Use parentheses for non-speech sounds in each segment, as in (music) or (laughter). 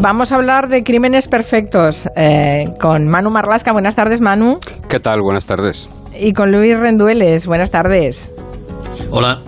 Vamos a hablar de crímenes perfectos eh, con Manu Marlasca. Buenas tardes, Manu. ¿Qué tal? Buenas tardes. Y con Luis Rendueles. Buenas tardes. Hola.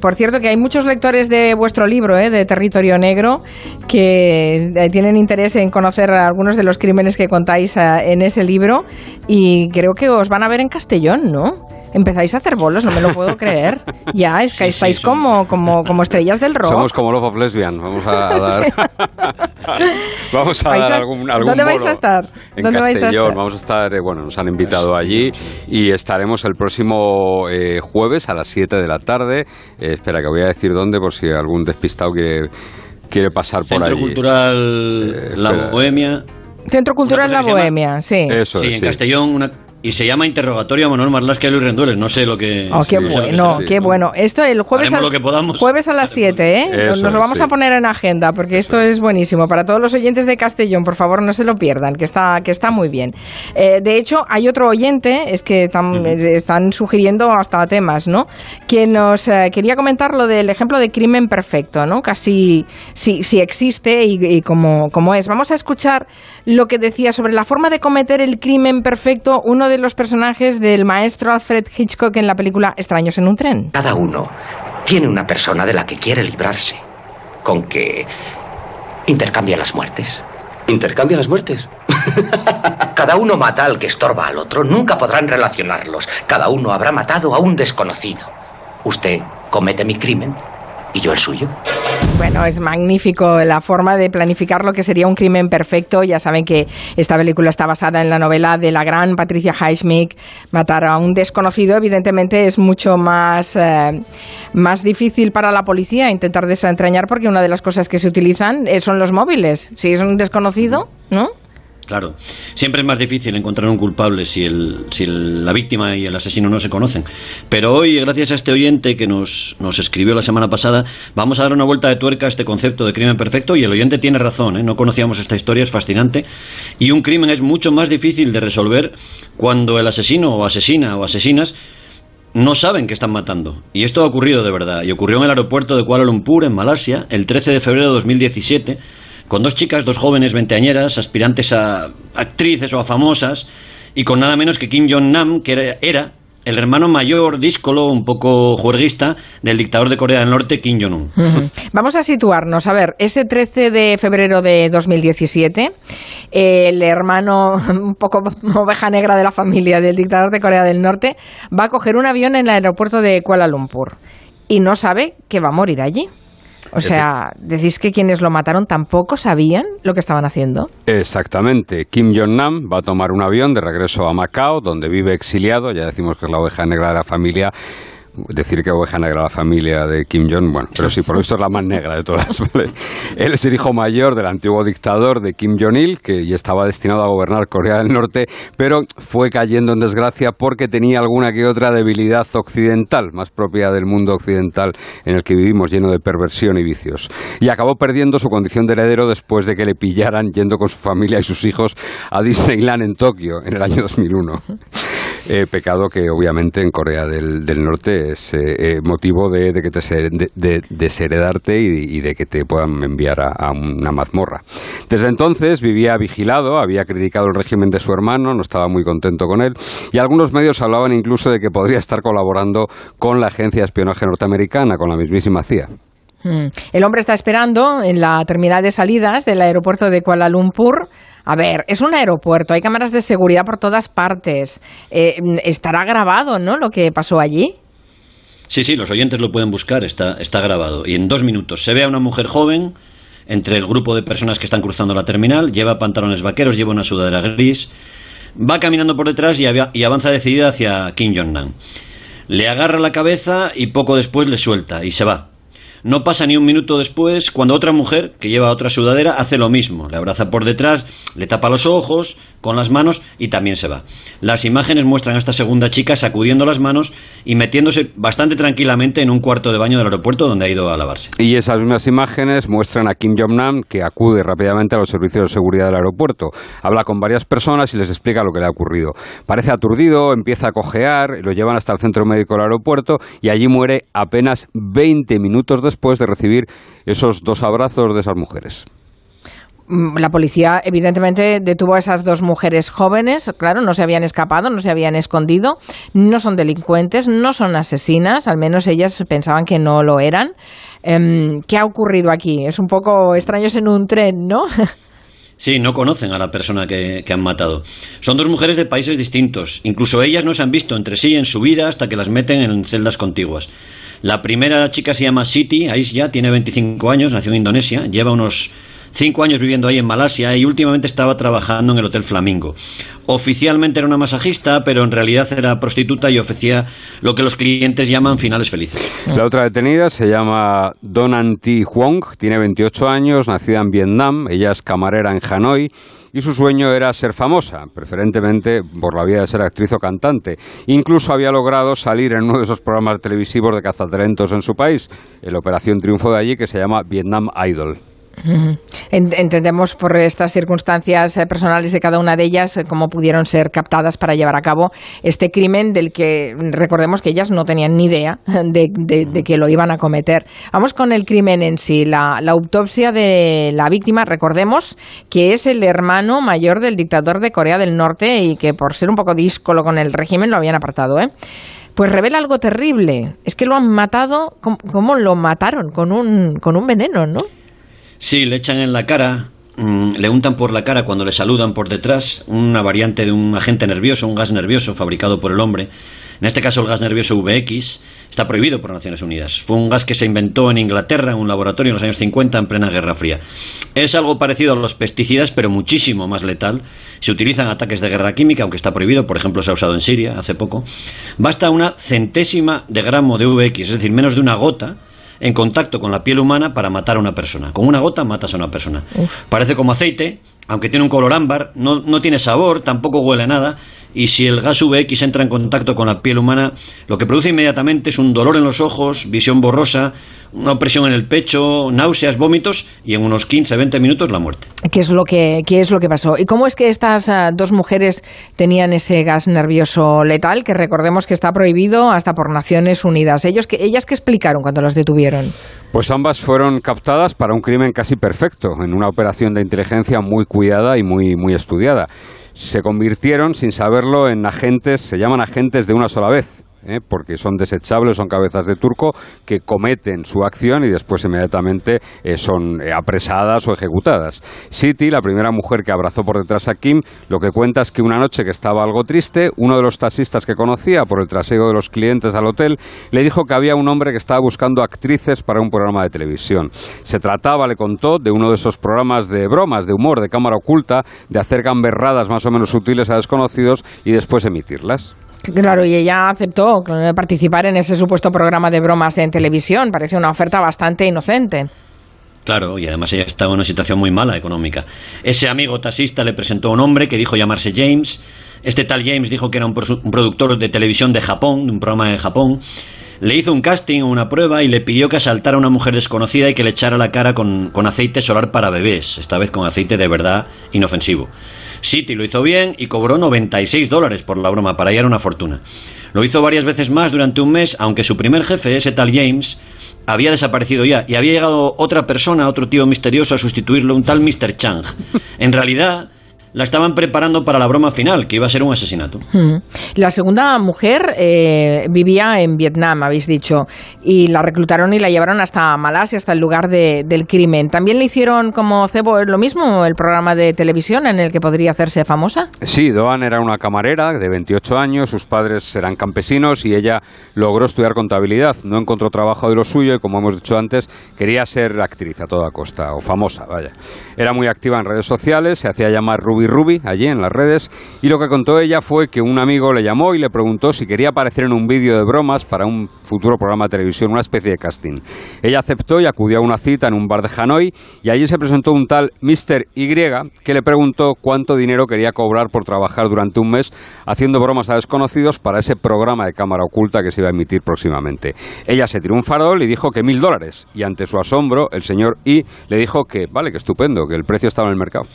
Por cierto, que hay muchos lectores de vuestro libro, eh, de Territorio Negro, que eh, tienen interés en conocer algunos de los crímenes que contáis eh, en ese libro y creo que os van a ver en Castellón, ¿no? Empezáis a hacer bolos, no me lo puedo creer. Ya, es que Sí, estáis sí, como, como, como estrellas del rock. Somos como Love of Lesbian. Vamos a (laughs) dar, (laughs) vamos a Vais dar algún, algún ¿Dónde vais bolo a estar? En ¿Dónde vais a Castellón. estar? Vamos a estar, eh, bueno, nos han invitado allí y estaremos el próximo eh, jueves a las 7 de la tarde. Eh, espera, que voy a decir dónde por si algún despistado quiere, quiere pasar por Centro allí. Cultural Eh, La. Bohemia. Centro Cultural La Bohemia, sí. Eso sí, es, en sí. Castellón. Una, y se llama Interrogatorio a Manuel Marlasca y Luis Rendueles. No sé lo que... Oh, qué Sí, bueno, qué sí. bueno. Esto el jueves, lo que podamos. jueves a las 7, ¿eh? Nos, Eso nos lo vamos sí. a poner en agenda porque esto es buenísimo. Para todos los oyentes de Castellón, por favor, no se lo pierdan, que está, que está muy bien. Eh, de hecho, hay otro oyente, es que tam- eh, están sugiriendo hasta temas, ¿no? Que nos eh, quería comentar lo del ejemplo de crimen perfecto, ¿no? Casi si, si existe y, cómo es. Vamos a escuchar lo que decía sobre la forma de cometer el crimen perfecto uno de los personajes del maestro Alfred Hitchcock en la película Extraños en un tren. Cada uno tiene una persona de la que quiere librarse. Con que intercambia las muertes. ¿Intercambia las muertes? (laughs) Cada uno mata al que estorba al otro. Nunca podrán relacionarlos. Cada uno habrá matado a un desconocido. Usted comete mi crimen y yo el suyo. Bueno, es magnífico la forma de planificar lo que sería un crimen perfecto. Ya saben que esta película está basada en la novela de la gran Patricia Highsmith. Matar a un desconocido, evidentemente, es mucho más, eh, más difícil para la policía intentar desentrañar porque una de las cosas que se utilizan eh, son los móviles. Si es un desconocido, ¿no? Claro. Siempre es más difícil encontrar un culpable si, el, si la víctima y el asesino no se conocen. Pero hoy, gracias a este oyente que nos, nos escribió la semana pasada, vamos a dar una vuelta de tuerca a este concepto de crimen perfecto y el oyente tiene razón, ¿eh? no conocíamos esta historia, es fascinante. Y un crimen es mucho más difícil de resolver cuando el asesino o asesina o asesinas no saben que están matando. Y esto ha ocurrido de verdad. Y ocurrió en el aeropuerto de Kuala Lumpur, en Malasia, el 13 de febrero de 2017, con dos chicas, dos jóvenes veinteañeras, aspirantes a actrices o a famosas, y con nada menos que Kim Jong-nam, que era, el hermano mayor, díscolo, un poco juerguista, del dictador de Corea del Norte, Kim Jong-un. Vamos a situarnos. A ver, ese 13 de febrero de 2017, el hermano, (laughs) un poco oveja negra de la familia del dictador de Corea del Norte, va a coger un avión en el aeropuerto de Kuala Lumpur y no sabe que va a morir allí. O sea, decís que quienes lo mataron tampoco sabían lo que estaban haciendo. Exactamente. Kim Jong-nam va a tomar un avión de regreso a Macao, donde vive exiliado. Ya decimos que es la oveja negra de la familia. Decir que oveja negra la familia de Kim Jong, bueno, pero sí, por eso es la más negra de todas. (laughs) ¿vale? Él es el hijo mayor del antiguo dictador de Kim Jong-il, que ya estaba destinado a gobernar Corea del Norte, pero fue cayendo en desgracia porque tenía alguna que otra debilidad occidental, más propia del mundo occidental en el que vivimos, lleno de perversión y vicios. Y acabó perdiendo su condición de heredero después de que le pillaran yendo con su familia y sus hijos a Disneyland en Tokio en el año 2001. Eh, pecado que obviamente en Corea del, Norte es eh, eh, motivo de, que te de, de- desheredarte y, y de que te puedan enviar a, a una mazmorra. Desde entonces vivía vigilado, había criticado el régimen de su hermano, no estaba muy contento con él y algunos medios hablaban incluso de que podría estar colaborando con la agencia de espionaje norteamericana, con la mismísima CIA. Mm. El hombre está esperando en la terminal de salidas del aeropuerto de Kuala Lumpur. A ver, es un aeropuerto, hay cámaras de seguridad por todas partes. Eh, estará grabado, ¿no? Lo que pasó allí. Sí, sí, los oyentes lo pueden buscar, está, está grabado. Y en dos minutos se ve a una mujer joven entre el grupo de personas que están cruzando la terminal, lleva pantalones vaqueros, lleva una sudadera gris, va caminando por detrás y avanza decidida hacia Kim Jong-nam. Le agarra la cabeza y poco después le suelta y se va. No pasa ni un minuto después cuando otra mujer, que lleva otra sudadera, hace lo mismo. Le abraza por detrás, le tapa los ojos con las manos y también se va. Las imágenes muestran a esta segunda chica sacudiendo las manos y metiéndose bastante tranquilamente en un cuarto de baño del aeropuerto donde ha ido a lavarse. Y esas mismas imágenes muestran a Kim Jong-nam que acude rápidamente a los servicios de seguridad del aeropuerto. Habla con varias personas y les explica lo que le ha ocurrido. Parece aturdido, empieza a cojear, lo llevan hasta el centro médico del aeropuerto y allí muere apenas 20 minutos después de recibir esos dos abrazos de esas mujeres. mm, la policía evidentemente detuvo a esas dos mujeres jóvenes, claro, no se habían escapado, no se habían escondido, no son delincuentes, no son asesinas, al menos ellas pensaban que no lo eran. Em, ¿Qué ha ocurrido aquí? Es un poco extraños en un tren, ¿no? (laughs) Sí, no conocen a la persona que, han matado. Son dos mujeres de países distintos. Incluso ellas no se han visto entre sí en su vida hasta que las meten en celdas contiguas. La primera chica se llama Siti, ya tiene 25 años, nació en Indonesia, lleva unos cinco años viviendo ahí en Malasia y últimamente estaba trabajando en el Hotel Flamingo. Oficialmente era una masajista, pero en realidad era prostituta y ofrecía lo que los clientes llaman finales felices. La otra detenida se llama Donan Thi Huong, tiene 28 años, nacida en Vietnam, ella es camarera en Hanoi y su sueño era ser famosa, preferentemente por la vía de ser actriz o cantante. Incluso había logrado salir en uno de esos programas televisivos de cazatalentos en su país, el Operación Triunfo de allí que se llama Vietnam Idol. Entendemos por estas circunstancias eh, personales de cada una de ellas eh, cómo pudieron ser captadas para llevar a cabo este crimen del que recordemos que ellas no tenían ni idea (laughs) de, que lo iban a cometer. Vamos con el crimen en sí. La, autopsia de la víctima, recordemos que es el hermano mayor del dictador de Corea del Norte y que por ser un poco díscolo con el régimen lo habían apartado. ¿eh? Pues revela algo terrible. Es que lo han matado, ¿cómo, lo mataron? Con un, con un veneno, ¿no? Sí, le echan en la cara, mm, le untan por la cara cuando le saludan por detrás, una variante de un agente nervioso, un gas nervioso fabricado por el hombre. En este caso el gas nervioso VX está prohibido por Naciones Unidas. Fue un gas que se inventó en Inglaterra en un laboratorio en los años 50 en plena Guerra Fría. Es algo parecido a los pesticidas, pero muchísimo más letal. Se utiliza en ataques de guerra química, aunque está prohibido, por ejemplo se ha usado en Siria hace poco. Basta una centésima de gramo de VX, es decir, menos de una gota, en contacto con la piel humana para matar a una persona. Con una gota matas a una persona. Parece como aceite, aunque tiene un color ámbar, no, no tiene sabor, tampoco huele a nada, y si el gas VX entra en contacto con la piel humana, lo que produce inmediatamente es un dolor en los ojos, visión borrosa, una opresión en el pecho, náuseas, vómitos y en unos 15-20 minutos la muerte. ¿Qué es lo que, qué es lo que pasó? ¿Y cómo es que estas ah, dos mujeres tenían ese gas nervioso letal, que recordemos que está prohibido hasta por Naciones Unidas? ¿Ellos, que, ¿Ellas qué explicaron cuando las detuvieron? Pues ambas fueron captadas para un crimen casi perfecto, en una operación de inteligencia muy cuidada y muy, muy estudiada se convirtieron, sin saberlo, en agentes, se llaman agentes de una sola vez. ¿Eh? porque son desechables, son cabezas de turco que cometen su acción y después inmediatamente eh, son eh, apresadas o ejecutadas. Siti, la primera mujer que abrazó por detrás a Kim, lo que cuenta es que una noche que estaba algo triste, uno de los taxistas que conocía por el trasego de los clientes al hotel le dijo que había un hombre que estaba buscando actrices para un programa de televisión. Se trataba, le contó, de uno de esos programas de bromas, de humor, de cámara oculta, de hacer gamberradas más o menos sutiles a desconocidos y después emitirlas. Claro, y ella aceptó participar en ese supuesto programa de bromas en televisión. Parece una oferta bastante inocente. Claro, y además ella estaba en una situación muy mala económica. Ese amigo taxista le presentó a un hombre que dijo llamarse James. Este tal James dijo que era un, productor de televisión de Japón, de un programa de Japón. Le hizo un casting, una prueba y le pidió que asaltara a una mujer desconocida y que le echara la cara con aceite solar para bebés, esta vez con aceite de verdad inofensivo. City lo hizo bien y cobró 96 dólares por la broma, para hallar una fortuna. Lo hizo varias veces más durante un mes, aunque su primer jefe, ese tal James, había desaparecido ya y había llegado otra persona, otro tío misterioso a sustituirlo, un tal Mr. Chang. En realidad, la estaban preparando para la broma final, que iba a ser un asesinato. Hmm. La segunda mujer eh, vivía en Vietnam, habéis dicho, y la reclutaron y la llevaron hasta Malasia, hasta el lugar del crimen. ¿También le hicieron como Cebo lo mismo, el programa de televisión en el que podría hacerse famosa? Sí, Doan era una camarera de 28 años, sus padres eran campesinos y ella logró estudiar contabilidad. No encontró trabajo de lo suyo y, como hemos dicho antes, quería ser actriz a toda costa, o famosa, vaya. Era muy activa en redes sociales, se hacía llamar Ruby Ruby allí en las redes y lo que contó ella fue que un amigo le llamó y le preguntó si quería aparecer en un vídeo de bromas para un futuro programa de televisión, una especie de casting. Ella aceptó y acudió a una cita en un bar de Hanoi y allí se presentó un tal Mr. Y que le preguntó cuánto dinero quería cobrar por trabajar durante un mes haciendo bromas a desconocidos para ese programa de cámara oculta que se iba a emitir próximamente. Ella se tiró un farol y dijo que mil dólares y ante su asombro el señor Y le dijo que vale, que estupendo, que el precio estaba en el mercado.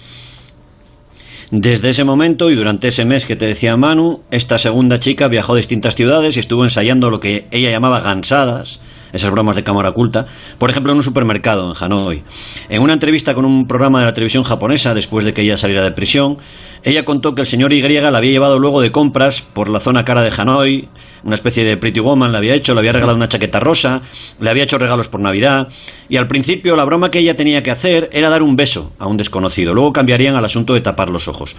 Desde ese momento y durante ese mes que te decía Manu, esta segunda chica viajó a distintas ciudades y estuvo ensayando lo que ella llamaba gansadas, esas bromas de cámara oculta, por ejemplo en un supermercado en Hanoi. En una entrevista con un programa de la televisión japonesa, después de que ella saliera de prisión, ella contó que el señor Y la había llevado luego de compras por la zona cara de Hanoi, una especie de Pretty Woman le había hecho, le había regalado una chaqueta rosa, le había hecho regalos por Navidad, y al principio la broma que ella tenía que hacer era dar un beso a un desconocido, luego cambiarían al asunto de tapar los ojos.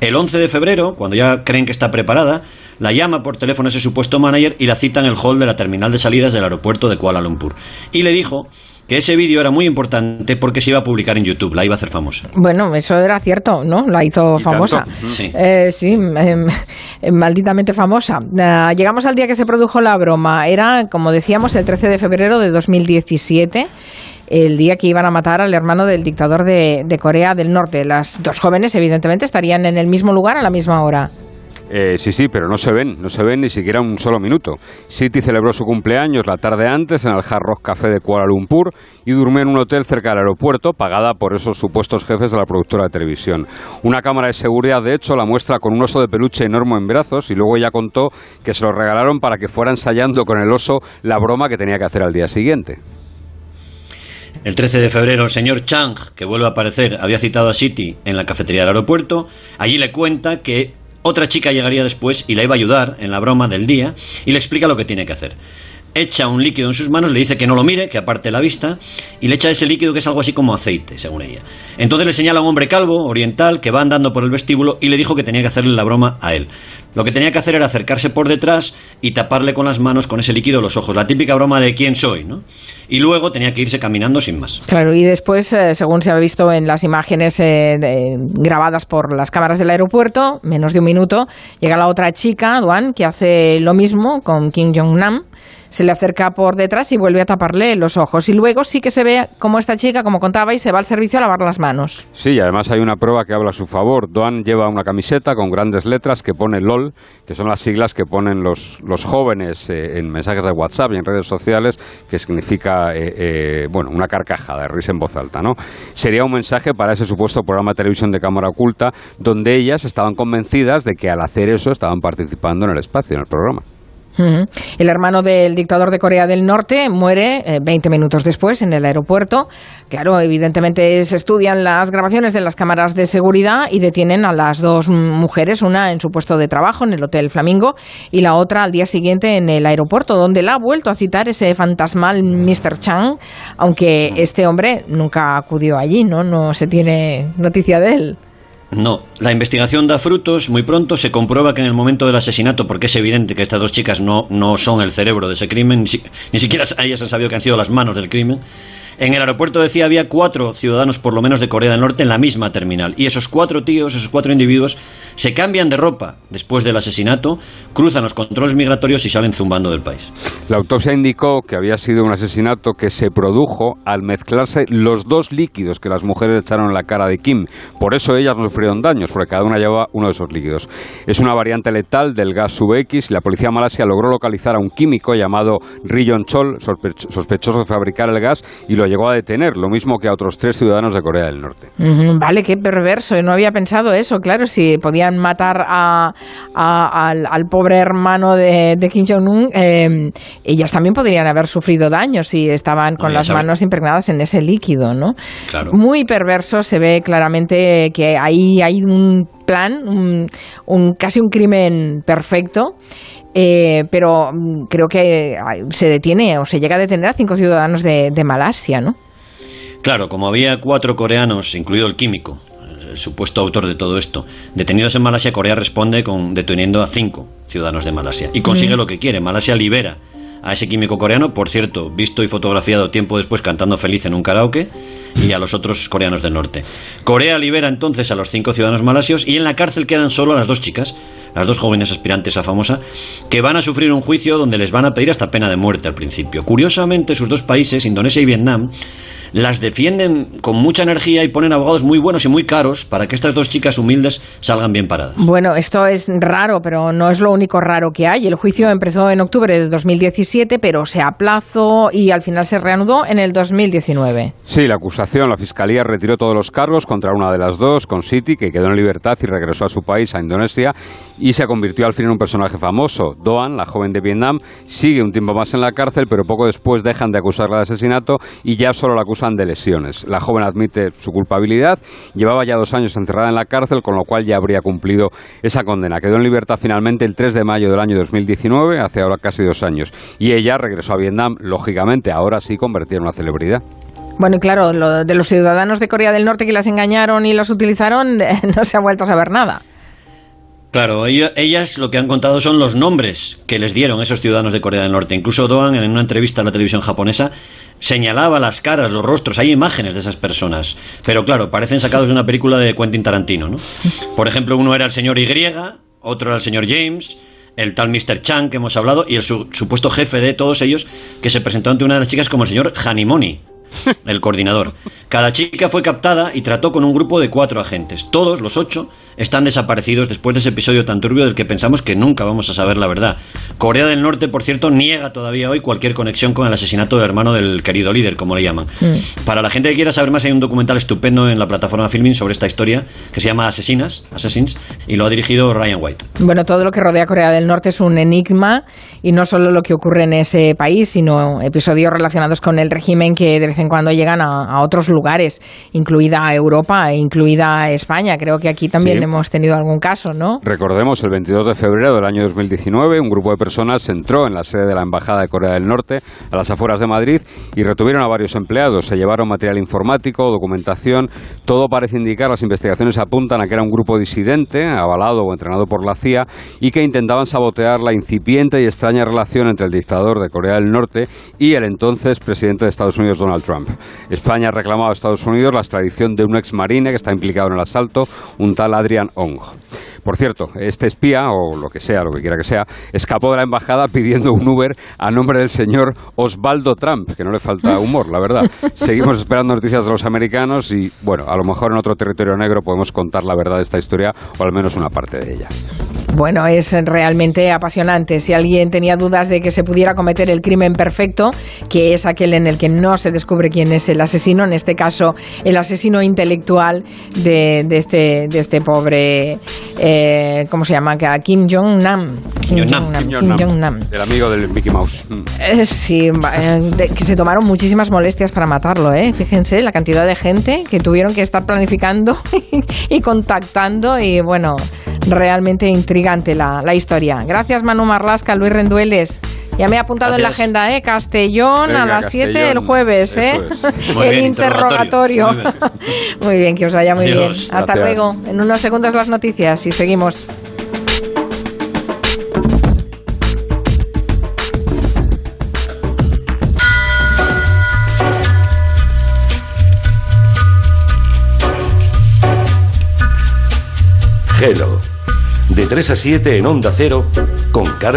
El 11 de febrero, cuando ya creen que está preparada, la llama por teléfono ese supuesto manager y la cita en el hall de la terminal de salidas del aeropuerto de Kuala Lumpur. Y le dijo que ese vídeo era muy importante porque se iba a publicar en YouTube, la iba a hacer famosa. Bueno, eso era cierto, ¿no? La hizo famosa. Sí. Eh, sí, em, em, malditamente famosa. Eh, llegamos al día que se produjo la broma. Era, como decíamos, el 13 de febrero de 2017 el día que iban a matar al hermano del dictador de, de Corea del Norte. Las dos jóvenes, evidentemente, estarían en el mismo lugar a la misma hora. Eh, sí, sí, pero no se ven, no se ven ni siquiera un solo minuto. City celebró su cumpleaños la tarde antes en el Hard Rock Café de Kuala Lumpur y durmió en un hotel cerca del aeropuerto, pagada por esos supuestos jefes de la productora de televisión. Una cámara de seguridad, de hecho, la muestra con un oso de peluche enorme en brazos y luego ella contó que se lo regalaron para que fuera ensayando con el oso la broma que tenía que hacer al día siguiente. El 13 de febrero, el señor Chang, que vuelve a aparecer, había citado a City en la cafetería del aeropuerto. Allí le cuenta que otra chica llegaría después y la iba a ayudar en la broma del día y le explica lo que tiene que hacer. Echa un líquido en sus manos, le dice que no lo mire, que aparte la vista, y le echa ese líquido que es algo así como aceite, según ella. Entonces le señala a un hombre calvo, oriental, que va andando por el vestíbulo y le dijo que tenía que hacerle la broma a él. Lo que tenía que hacer era acercarse por detrás y taparle con las manos con ese líquido los ojos. La típica broma de quién soy, ¿no? Y luego tenía que irse caminando sin más. Claro, y después, eh, según se ha visto en las imágenes eh, de- grabadas por las cámaras del aeropuerto, menos de un minuto, llega la otra chica, Duan, que hace lo mismo con Kim Jong-nam. Se le acerca por detrás y vuelve a taparle los ojos. Y luego sí que se ve como esta chica, como contaba, y se va al servicio a lavar las manos. Sí, y además hay una prueba que habla a su favor. Doan lleva una camiseta con grandes letras que pone LOL, que son las siglas que ponen los, los jóvenes eh, en mensajes de WhatsApp y en redes sociales, que significa, eh, eh, bueno, una carcajada, risa en voz alta, ¿no? Sería un mensaje para ese supuesto programa de televisión de cámara oculta, donde ellas estaban convencidas de que al hacer eso estaban participando en el espacio, en el programa. El hermano del dictador de Corea del Norte muere eh, 20 minutos después en el aeropuerto. Claro, evidentemente se estudian las grabaciones de las cámaras de seguridad y detienen a las dos mujeres, una en su puesto de trabajo en el Hotel Flamingo y la otra al día siguiente en el aeropuerto, donde la ha vuelto a citar ese fantasmal Mr. Chang, aunque este hombre nunca acudió allí, ¿no? No se tiene noticia de él. No, la investigación da frutos. Muy pronto se comprueba que en el momento del asesinato, porque es evidente que estas dos chicas no, no son el cerebro de ese crimen, ni, ni siquiera (laughs) ellas han sabido que han sido las manos del crimen. En el aeropuerto decía había cuatro ciudadanos por lo menos de Corea del Norte en la misma terminal. Y esos cuatro tíos, esos cuatro individuos, se cambian de ropa después del asesinato, cruzan los controles migratorios y salen zumbando del país. La autopsia indicó que había sido un asesinato que se produjo al mezclarse los dos líquidos que las mujeres echaron en la cara de Kim. Por eso ellas no sufrieron daños, porque cada una llevaba uno de esos líquidos. Es una variante letal del gas sub-X y la policía malasia logró localizar a un químico llamado Riyon Chol, sospe- sospechoso de fabricar el gas, y lo llegó a detener, lo mismo que a otros tres ciudadanos de Corea del Norte. Vale, qué perverso. No había pensado eso. Claro, si podían matar a, a- al, al pobre hermano de, de Kim Jong-un, eh, ellas también podrían haber sufrido daños si estaban con No, las sabe. manos impregnadas en ese líquido, ¿no? Claro. Muy perverso. Se ve claramente que ahí hay un plan, un, un- casi un crimen perfecto. Eh, pero mm, creo que se detiene o se llega a detener a cinco ciudadanos de, de Malasia, ¿no? Claro, como había cuatro coreanos, incluido el químico, el supuesto autor de todo esto, detenidos en Malasia, Corea responde con deteniendo a cinco ciudadanos de Malasia y consigue lo que quiere. Malasia libera a ese químico coreano, por cierto, visto y fotografiado tiempo después cantando feliz en un karaoke, y a los otros coreanos del norte. Corea libera entonces a los cinco ciudadanos malasios y en la cárcel quedan solo las dos chicas, las dos jóvenes aspirantes a famosa, que van a sufrir un juicio donde les van a pedir hasta pena de muerte al principio. Curiosamente, sus dos países, Indonesia y Vietnam, las defienden con mucha energía y ponen abogados muy buenos y muy caros para que estas dos chicas humildes salgan bien paradas. Bueno, esto es raro, pero no es lo único raro que hay. El juicio empezó en octubre de 2017, pero se aplazó y al final se reanudó en el 2019. Sí, la acusación, la fiscalía retiró todos los cargos contra una de las dos, con City, que quedó en libertad y regresó a su país, a Indonesia, y se convirtió al fin en un personaje famoso. Doan, la joven de Vietnam, sigue un tiempo más en la cárcel, pero poco después dejan de acusarla de asesinato y ya solo la acusan de lesiones. La joven admite su culpabilidad, llevaba ya dos años encerrada en la cárcel, con lo cual ya habría cumplido esa condena. Quedó en libertad finalmente el 3 de mayo del año 2019, hace ahora casi dos años, y ella regresó a Vietnam, lógicamente, ahora sí convertida en una celebridad. Bueno, y claro, lo de los ciudadanos de Corea del Norte que las engañaron y las utilizaron, (laughs) no se ha vuelto a saber nada. Claro, ellas lo que han contado son los nombres que les dieron esos ciudadanos de Corea del Norte. Incluso Doan, en una entrevista a la televisión japonesa, señalaba las caras, los rostros, hay imágenes de esas personas. Pero claro, parecen sacados de una película de Quentin Tarantino, ¿no? Por ejemplo, uno era el señor Y, otro era el señor James, el tal Mr. Chang que hemos hablado, y el supuesto jefe de todos ellos, que se presentó ante una de las chicas como el señor Hanimoni el coordinador. Cada chica fue captada y trató con un grupo de cuatro agentes. Todos, los ocho, están desaparecidos después de ese episodio tan turbio del que pensamos que nunca vamos a saber la verdad. Corea del Norte, por cierto, niega todavía hoy cualquier conexión con el asesinato del hermano del querido líder, como le llaman. Mm. Para la gente que quiera saber más, hay un documental estupendo en la plataforma Filming sobre esta historia que se llama Asesinas, Assassins, y lo ha dirigido Ryan White. Bueno, todo lo que rodea a Corea del Norte es un enigma y no solo lo que ocurre en ese país, sino episodios relacionados con el régimen que de vez en cuando llegan a, otros lugares, incluida Europa e incluida España. Creo que aquí también hemos tenido algún caso, ¿no? Recordemos, el 22 de febrero del año 2019, un grupo de personas entró en la sede de la Embajada de Corea del Norte, a las afueras de Madrid, y retuvieron a varios empleados. Se llevaron material informático, documentación. Todo parece indicar, las investigaciones apuntan a que era un grupo disidente, avalado o entrenado por la CIA, y que intentaban sabotear la incipiente y extraña relación entre el dictador de Corea del Norte y el entonces presidente de Estados Unidos, Donald Trump. España ha reclamado a Estados Unidos la extradición de un ex marine que está implicado en el asalto, un tal Adriaan Ong. Por cierto, este espía, o lo que sea, lo que quiera que sea, escapó de la embajada pidiendo un Uber a nombre del señor Osvaldo Trump, que no le falta humor, la verdad. Seguimos esperando noticias de los americanos y, bueno, a lo mejor en otro territorio negro podemos contar la verdad de esta historia, o al menos una parte de ella. Bueno, es realmente apasionante. Si alguien tenía dudas de que se pudiera cometer el crimen perfecto, que es aquel en el que no se descubre quién es el asesino, en este caso el asesino intelectual de, este, este pobre, eh, ¿cómo se llama? Kim Jong-nam. Kim Jong-nam. El amigo del Mickey Mouse. Mm. Eh, sí, eh, que se tomaron muchísimas molestias para matarlo, ¿eh? Fíjense la cantidad de gente que tuvieron que estar planificando (laughs) y contactando y bueno, realmente intrigante la, la historia. Gracias Manu Marlasca, Luis Rendueles. Ya me he apuntado en la agenda, ¿eh? Castellón a las 7 el jueves, ¿eh? el (laughs) interrogatorio. (laughs) Muy bien. que os vaya muy bien. Hasta luego. En unos segundos las noticias y seguimos. Hello. De 3 a 7 en Onda Cero con Carmen.